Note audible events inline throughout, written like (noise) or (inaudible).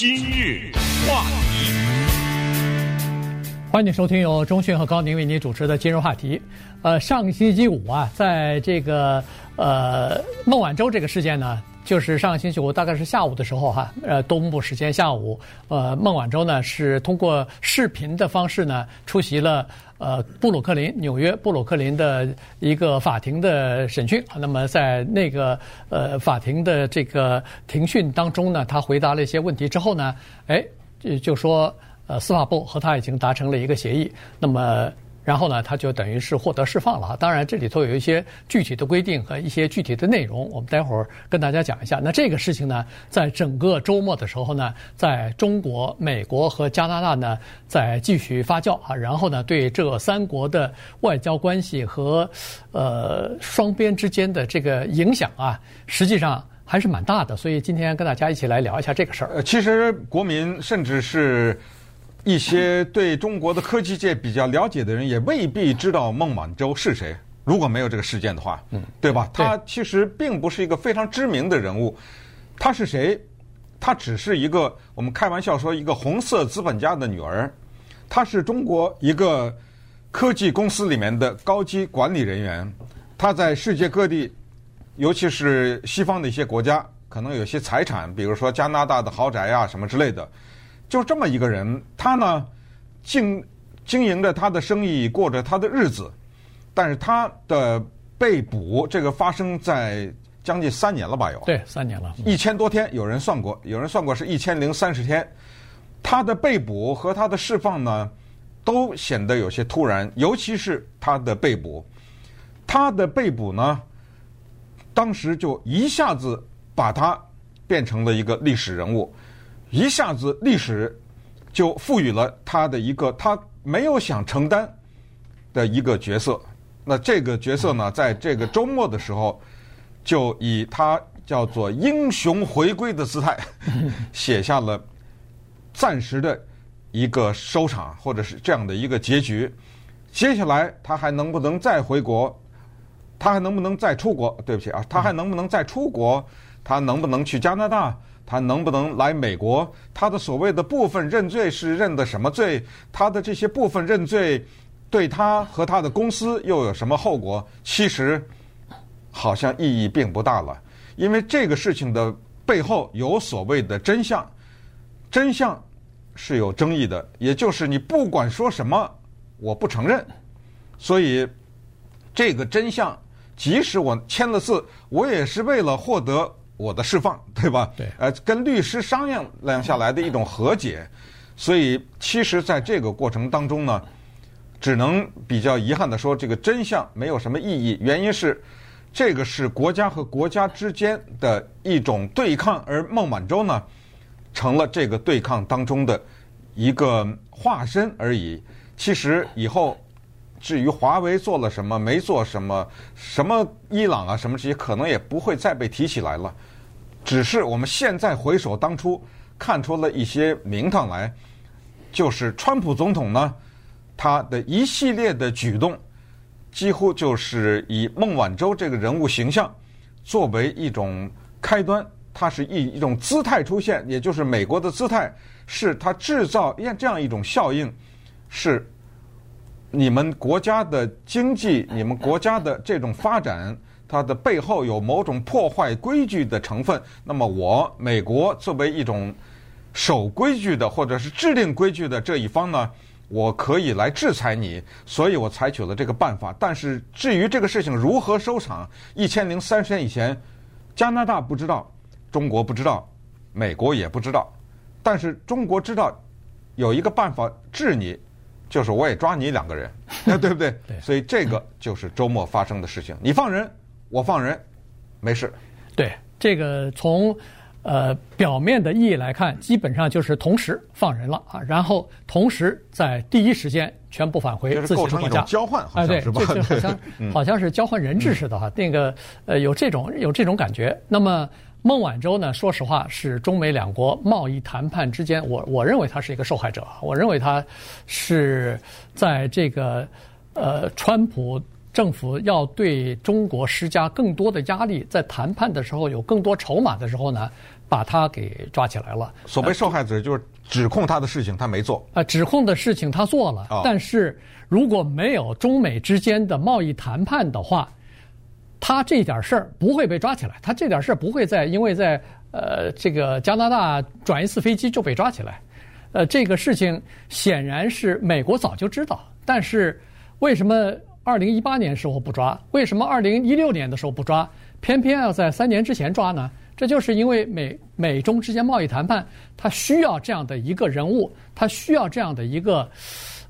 今日话题，欢迎收听由中讯和高宁为您主持的今日话题。呃，上星期五啊，在这个呃孟晚舟这个事件呢，就是上个星期五大概是下午的时候哈，呃东部时间下午，呃孟晚舟呢是通过视频的方式呢出席了。呃，布鲁克林，纽约布鲁克林的一个法庭的审讯。那么在那个呃法庭的这个庭讯当中呢，他回答了一些问题之后呢，哎，就就说呃司法部和他已经达成了一个协议。那么。然后呢，他就等于是获得释放了。当然，这里头有一些具体的规定和一些具体的内容，我们待会儿跟大家讲一下。那这个事情呢，在整个周末的时候呢，在中国、美国和加拿大呢，在继续发酵啊。然后呢，对这三国的外交关系和呃双边之间的这个影响啊，实际上还是蛮大的。所以今天跟大家一起来聊一下这个事儿。呃，其实国民甚至是。一些对中国的科技界比较了解的人，也未必知道孟晚舟是谁。如果没有这个事件的话，嗯，对吧？他其实并不是一个非常知名的人物。他是谁？他只是一个我们开玩笑说一个红色资本家的女儿。他是中国一个科技公司里面的高级管理人员。他在世界各地，尤其是西方的一些国家，可能有些财产，比如说加拿大的豪宅啊什么之类的。就这么一个人，他呢，经经营着他的生意，过着他的日子，但是他的被捕，这个发生在将近三年了吧？有对，三年了，一千多天，有人算过，有人算过是一千零三十天。他的被捕和他的释放呢，都显得有些突然，尤其是他的被捕，他的被捕呢，当时就一下子把他变成了一个历史人物。一下子历史就赋予了他的一个他没有想承担的一个角色。那这个角色呢，在这个周末的时候，就以他叫做英雄回归的姿态，(laughs) 写下了暂时的一个收场，或者是这样的一个结局。接下来他还能不能再回国？他还能不能再出国？对不起啊，他还能不能再出国？他能不能去加拿大？他能不能来美国？他的所谓的部分认罪是认的什么罪？他的这些部分认罪，对他和他的公司又有什么后果？其实好像意义并不大了，因为这个事情的背后有所谓的真相，真相是有争议的，也就是你不管说什么，我不承认。所以这个真相，即使我签了字，我也是为了获得。我的释放，(laughs) 对吧？对，呃，跟律师商量量下来的一种和解，所以其实在这个过程当中呢，只能比较遗憾的说，这个真相没有什么意义。原因是，这个是国家和国家之间的一种对抗，而孟晚舟呢，成了这个对抗当中的一个化身而已。其实以后。至于华为做了什么，没做什么，什么伊朗啊，什么这些，可能也不会再被提起来了。只是我们现在回首当初，看出了一些名堂来，就是川普总统呢，他的一系列的举动，几乎就是以孟晚舟这个人物形象作为一种开端，他是以一种姿态出现，也就是美国的姿态，是他制造这样一种效应，是。你们国家的经济，你们国家的这种发展，它的背后有某种破坏规矩的成分。那么，我美国作为一种守规矩的或者是制定规矩的这一方呢，我可以来制裁你，所以我采取了这个办法。但是，至于这个事情如何收场，一千零三十年以前，加拿大不知道，中国不知道，美国也不知道，但是中国知道有一个办法治你。就是我也抓你两个人，(laughs) 对不对？对，所以这个就是周末发生的事情。你放人，我放人，没事。对，这个从呃表面的意义来看，基本上就是同时放人了啊，然后同时在第一时间全部返回自己的国家。构成一种交换，好像是吧？哎，对，就好像 (laughs) 好像是交换人质似的哈。那个呃，有这种有这种感觉。那么。孟晚舟呢？说实话，是中美两国贸易谈判之间，我我认为他是一个受害者。我认为他是在这个呃，川普政府要对中国施加更多的压力，在谈判的时候有更多筹码的时候呢，把他给抓起来了。所谓受害者就是指控他的事情他没做，呃，指控的事情他做了，哦、但是如果没有中美之间的贸易谈判的话，他这点事儿不会被抓起来，他这点事儿不会在因为在呃这个加拿大转一次飞机就被抓起来。呃，这个事情显然是美国早就知道，但是为什么二零一八年时候不抓？为什么二零一六年的时候不抓？偏偏要在三年之前抓呢？这就是因为美美中之间贸易谈判，它需要这样的一个人物，它需要这样的一个，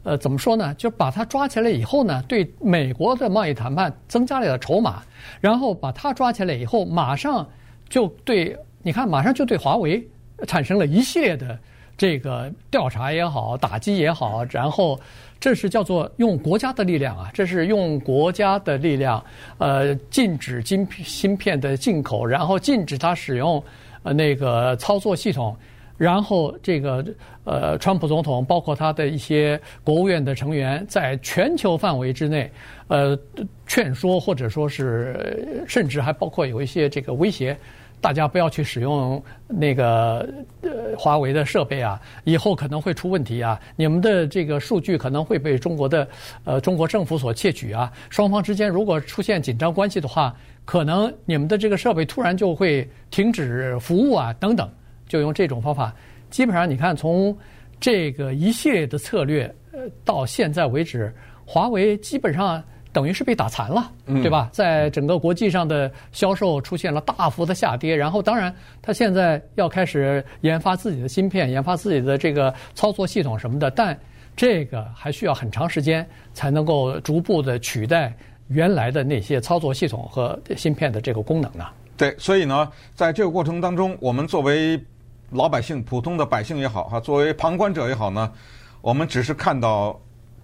呃，怎么说呢？就把他抓起来以后呢，对美国的贸易谈判增加了点筹码，然后把他抓起来以后，马上就对，你看，马上就对华为产生了一系列的。这个调查也好，打击也好，然后这是叫做用国家的力量啊，这是用国家的力量，呃，禁止晶芯片的进口，然后禁止他使用呃那个操作系统，然后这个呃，川普总统包括他的一些国务院的成员，在全球范围之内，呃，劝说或者说是甚至还包括有一些这个威胁。大家不要去使用那个呃华为的设备啊，以后可能会出问题啊！你们的这个数据可能会被中国的呃中国政府所窃取啊！双方之间如果出现紧张关系的话，可能你们的这个设备突然就会停止服务啊，等等，就用这种方法。基本上你看，从这个一系列的策略呃到现在为止，华为基本上。等于是被打残了，对吧？在整个国际上的销售出现了大幅的下跌，然后当然，它现在要开始研发自己的芯片，研发自己的这个操作系统什么的，但这个还需要很长时间才能够逐步的取代原来的那些操作系统和芯片的这个功能呢。对，所以呢，在这个过程当中，我们作为老百姓、普通的百姓也好，哈，作为旁观者也好呢，我们只是看到。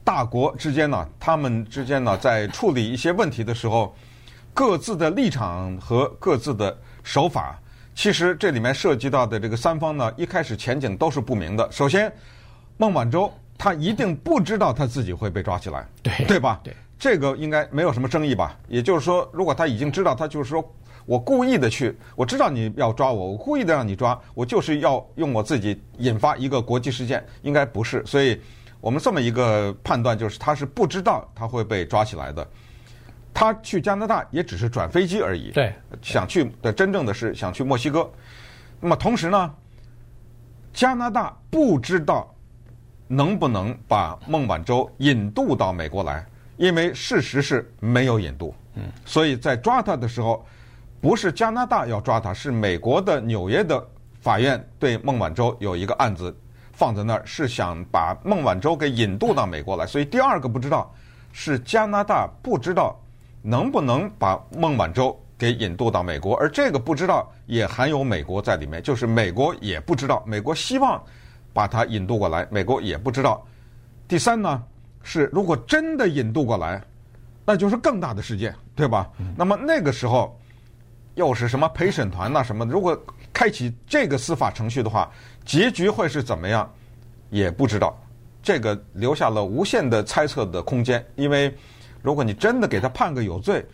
大国之间呢，他们之间呢，在处理一些问题的时候，各自的立场和各自的手法，其实这里面涉及到的这个三方呢，一开始前景都是不明的。首先，孟晚舟他一定不知道他自己会被抓起来，对对吧？对，这个应该没有什么争议吧？也就是说，如果他已经知道，他就是说我故意的去，我知道你要抓我，我故意的让你抓，我就是要用我自己引发一个国际事件，应该不是，所以。我们这么一个判断，就是他是不知道他会被抓起来的。他去加拿大也只是转飞机而已。对，想去的真正的是想去墨西哥。那么同时呢，加拿大不知道能不能把孟晚舟引渡到美国来，因为事实是没有引渡。嗯，所以在抓他的时候，不是加拿大要抓他，是美国的纽约的法院对孟晚舟有一个案子。放在那儿是想把孟晚舟给引渡到美国来，所以第二个不知道是加拿大不知道能不能把孟晚舟给引渡到美国，而这个不知道也含有美国在里面，就是美国也不知道，美国希望把他引渡过来，美国也不知道。第三呢是如果真的引渡过来，那就是更大的事件，对吧？那么那个时候又是什么陪审团呐什么的？如果开启这个司法程序的话，结局会是怎么样，也不知道。这个留下了无限的猜测的空间。因为如果你真的给他判个有罪，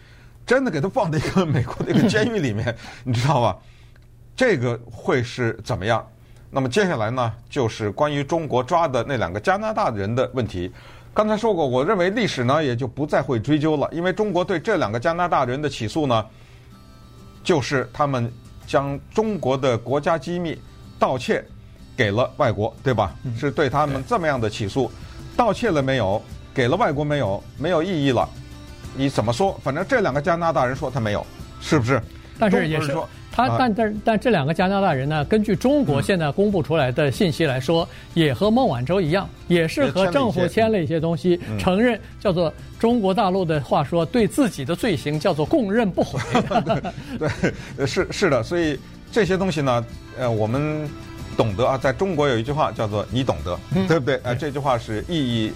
真的给他放在一个美国的一个 (laughs) 监狱里面，你知道吧？这个会是怎么样？那么接下来呢，就是关于中国抓的那两个加拿大人的问题。刚才说过，我认为历史呢也就不再会追究了，因为中国对这两个加拿大人的起诉呢，就是他们。将中国的国家机密盗窃给了外国，对吧？是对他们这么样的起诉，盗窃了没有？给了外国没有？没有意义了。你怎么说？反正这两个加拿大人说他没有，是不是？但是也是说。他但但但这两个加拿大人呢？根据中国现在公布出来的信息来说，也和孟晚舟一样，也是和政府签了一些东西，承认叫做中国大陆的话说，对自己的罪行叫做供认不讳。(laughs) 对，(laughs) 对，是是的，所以这些东西呢，呃，我们懂得啊，在中国有一句话叫做“你懂得”，对不对？啊，这句话是意义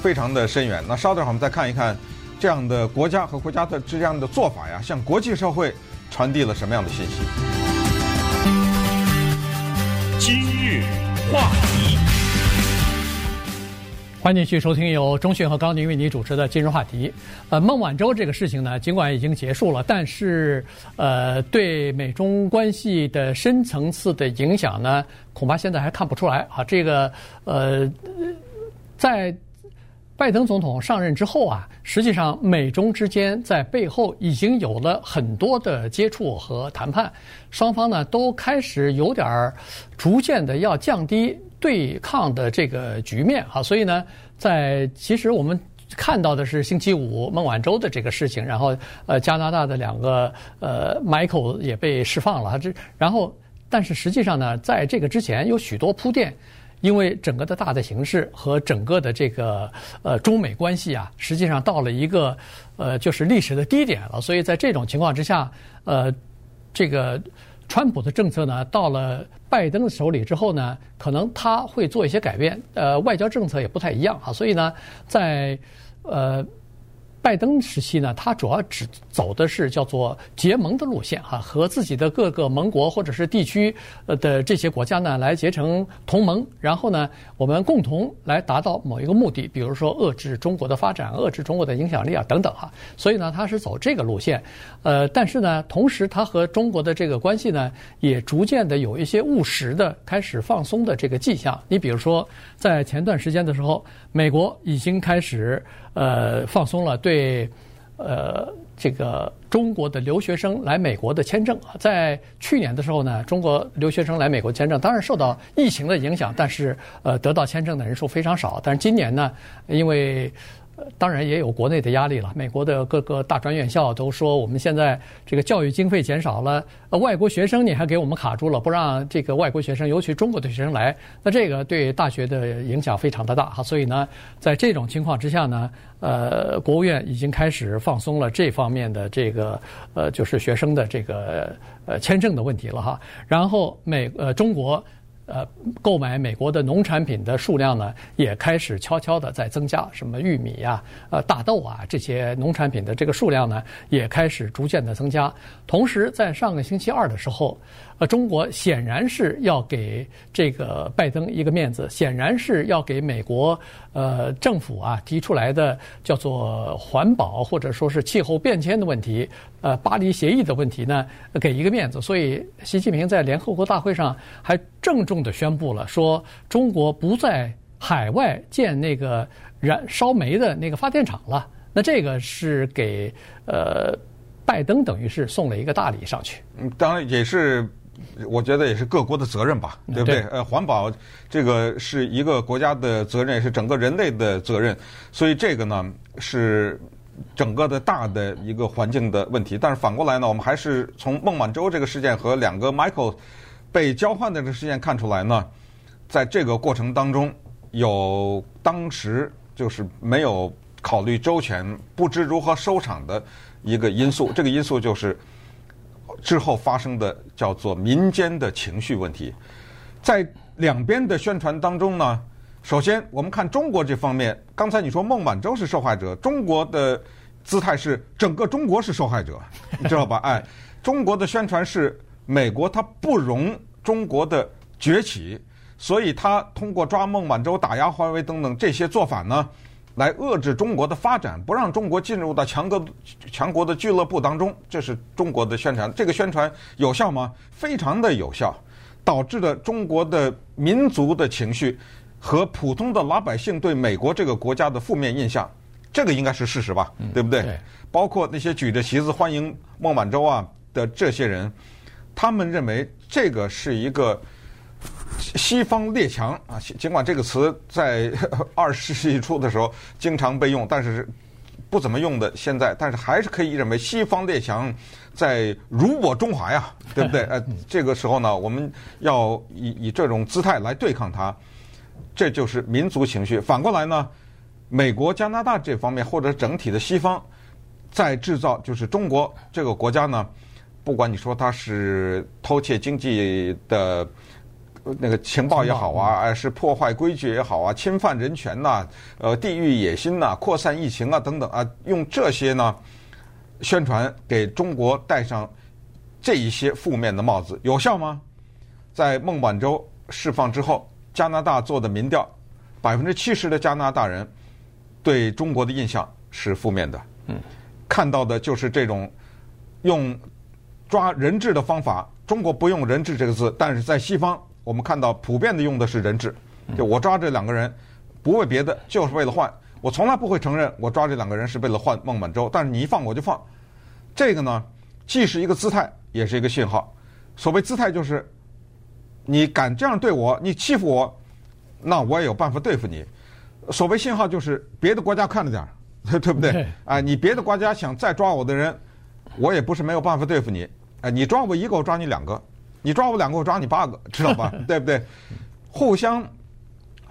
非常的深远。那稍等会儿我们再看一看这样的国家和国家的这样的做法呀，向国际社会。传递了什么样的信息？今日话题，欢迎继续收听由中讯和高宁为你主持的今日话题。呃，孟晚舟这个事情呢，尽管已经结束了，但是呃，对美中关系的深层次的影响呢，恐怕现在还看不出来啊。这个呃，在拜登总统上任之后啊，实际上美中之间在背后已经有了很多的接触和谈判，双方呢都开始有点儿逐渐的要降低。对抗的这个局面啊，所以呢，在其实我们看到的是星期五孟晚舟的这个事情，然后呃加拿大的两个呃 Michael 也被释放了，这然后但是实际上呢，在这个之前有许多铺垫，因为整个的大的形势和整个的这个呃中美关系啊，实际上到了一个呃就是历史的低点了，所以在这种情况之下，呃这个。川普的政策呢，到了拜登的手里之后呢，可能他会做一些改变，呃，外交政策也不太一样啊，所以呢，在呃。拜登时期呢，他主要只走的是叫做结盟的路线哈，和自己的各个盟国或者是地区呃的这些国家呢来结成同盟，然后呢，我们共同来达到某一个目的，比如说遏制中国的发展、遏制中国的影响力啊等等哈。所以呢，他是走这个路线，呃，但是呢，同时他和中国的这个关系呢，也逐渐的有一些务实的开始放松的这个迹象。你比如说，在前段时间的时候，美国已经开始。呃，放松了对，呃，这个中国的留学生来美国的签证啊。在去年的时候呢，中国留学生来美国签证，当然受到疫情的影响，但是呃，得到签证的人数非常少。但是今年呢，因为当然也有国内的压力了。美国的各个大专院校都说，我们现在这个教育经费减少了，外国学生你还给我们卡住了，不让这个外国学生，尤其中国的学生来，那这个对大学的影响非常的大哈。所以呢，在这种情况之下呢，呃，国务院已经开始放松了这方面的这个呃，就是学生的这个呃签证的问题了哈。然后美呃中国。呃，购买美国的农产品的数量呢，也开始悄悄的在增加。什么玉米呀、呃大豆啊这些农产品的这个数量呢，也开始逐渐的增加。同时，在上个星期二的时候。呃，中国显然是要给这个拜登一个面子，显然是要给美国呃政府啊提出来的叫做环保或者说是气候变迁的问题，呃，巴黎协议的问题呢，给一个面子。所以，习近平在联合国大会上还郑重地宣布了，说中国不在海外建那个燃烧煤的那个发电厂了。那这个是给呃拜登等于是送了一个大礼上去。嗯，当然也是。我觉得也是各国的责任吧，对不对？呃，环保这个是一个国家的责任，也是整个人类的责任，所以这个呢是整个的大的一个环境的问题。但是反过来呢，我们还是从孟晚舟这个事件和两个 Michael 被交换的这个事件看出来呢，在这个过程当中，有当时就是没有考虑周全、不知如何收场的一个因素。这个因素就是。之后发生的叫做民间的情绪问题，在两边的宣传当中呢，首先我们看中国这方面，刚才你说孟晚舟是受害者，中国的姿态是整个中国是受害者，你知道吧？哎，中国的宣传是美国它不容中国的崛起，所以它通过抓孟晚舟、打压华为等等这些做法呢。来遏制中国的发展，不让中国进入到强国强国的俱乐部当中，这是中国的宣传。这个宣传有效吗？非常的有效，导致了中国的民族的情绪和普通的老百姓对美国这个国家的负面印象，这个应该是事实吧？对不对？对。包括那些举着旗子欢迎孟晚舟啊的这些人，他们认为这个是一个。西方列强啊，尽管这个词在 (laughs) 二十世纪初的时候经常被用，但是不怎么用的。现在，但是还是可以认为西方列强在辱我中华呀，(laughs) 对不对？呃，这个时候呢，我们要以以这种姿态来对抗它，这就是民族情绪。反过来呢，美国、加拿大这方面或者整体的西方在制造，就是中国这个国家呢，不管你说他是偷窃经济的。那个情报也好啊，是破坏规矩也好啊，侵犯人权呐，呃，地域野心呐，扩散疫情啊等等啊，用这些呢宣传给中国戴上这一些负面的帽子，有效吗？在孟晚舟释放之后，加拿大做的民调百分之七十的加拿大人对中国的印象是负面的。嗯，看到的就是这种用抓人质的方法。中国不用人质这个字，但是在西方，我们看到普遍的用的是人质。就我抓这两个人，不为别的，就是为了换。我从来不会承认我抓这两个人是为了换孟晚舟，但是你一放我就放。这个呢，既是一个姿态，也是一个信号。所谓姿态就是，你敢这样对我，你欺负我，那我也有办法对付你。所谓信号就是，别的国家看着点儿，对不对？啊，你别的国家想再抓我的人，我也不是没有办法对付你。哎，你抓我一个，我抓你两个；你抓我两个，我抓你八个，知道吧？(laughs) 对不对？互相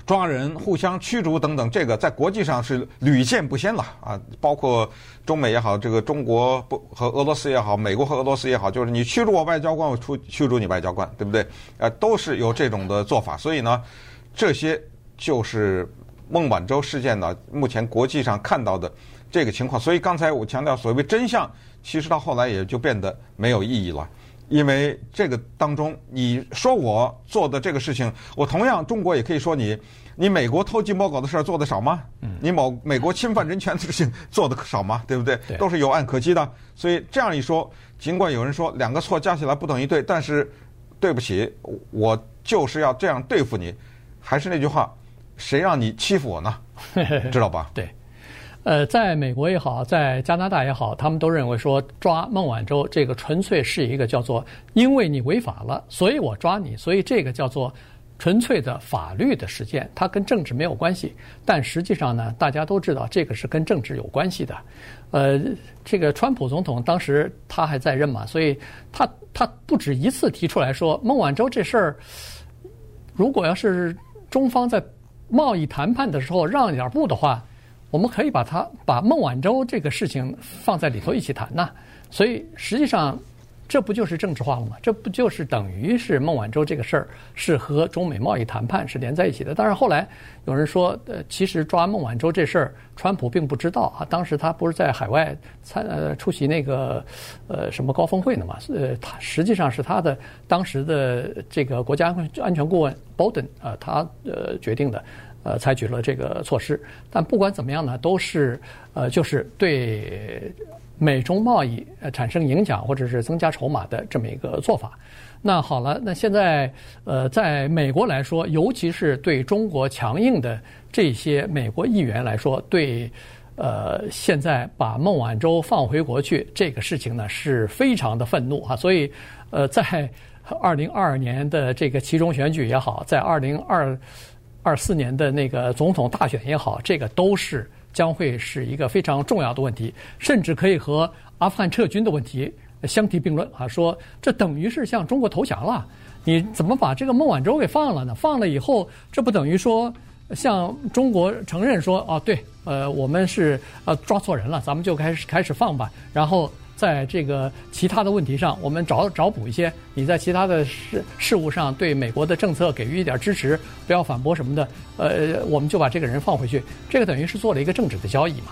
抓人、互相驱逐等等，这个在国际上是屡见不鲜了啊！包括中美也好，这个中国不和俄罗斯也好，美国和俄罗斯也好，就是你驱逐我外交官，我出驱逐你外交官，对不对？呃，都是有这种的做法。所以呢，这些就是孟晚舟事件呢，目前国际上看到的这个情况。所以刚才我强调，所谓真相。其实到后来也就变得没有意义了，因为这个当中，你说我做的这个事情，我同样中国也可以说你，你美国偷鸡摸狗的事儿做的少吗？你某美国侵犯人权的事情 (laughs) 做的少吗？对不对？都是有案可稽的。所以这样一说，尽管有人说两个错加起来不等于对，但是对不起，我就是要这样对付你。还是那句话，谁让你欺负我呢？(laughs) 知道吧？对。呃，在美国也好，在加拿大也好，他们都认为说抓孟晚舟这个纯粹是一个叫做因为你违法了，所以我抓你，所以这个叫做纯粹的法律的实践，它跟政治没有关系。但实际上呢，大家都知道这个是跟政治有关系的。呃，这个川普总统当时他还在任嘛，所以他他不止一次提出来说，孟晚舟这事儿，如果要是中方在贸易谈判的时候让一点步的话。我们可以把它把孟晚舟这个事情放在里头一起谈呐，所以实际上这不就是政治化了吗？这不就是等于是孟晚舟这个事儿是和中美贸易谈判是连在一起的？但是后来有人说，呃，其实抓孟晚舟这事儿，川普并不知道啊，当时他不是在海外参呃出席那个呃什么高峰会呢嘛？呃，他实际上是他的当时的这个国家安全顾问 Bolton 啊，他呃决定的。呃，采取了这个措施，但不管怎么样呢，都是呃，就是对美中贸易产生影响或者是增加筹码的这么一个做法。那好了，那现在呃，在美国来说，尤其是对中国强硬的这些美国议员来说，对呃，现在把孟晚舟放回国去这个事情呢，是非常的愤怒啊。所以呃，在二零二二年的这个其中选举也好，在二零二。二四年的那个总统大选也好，这个都是将会是一个非常重要的问题，甚至可以和阿富汗撤军的问题相提并论啊！说这等于是向中国投降了，你怎么把这个孟晚舟给放了呢？放了以后，这不等于说向中国承认说哦，对，呃，我们是呃抓错人了，咱们就开始开始放吧，然后。在这个其他的问题上，我们找找补一些。你在其他的事事务上对美国的政策给予一点支持，不要反驳什么的。呃，我们就把这个人放回去。这个等于是做了一个政治的交易嘛。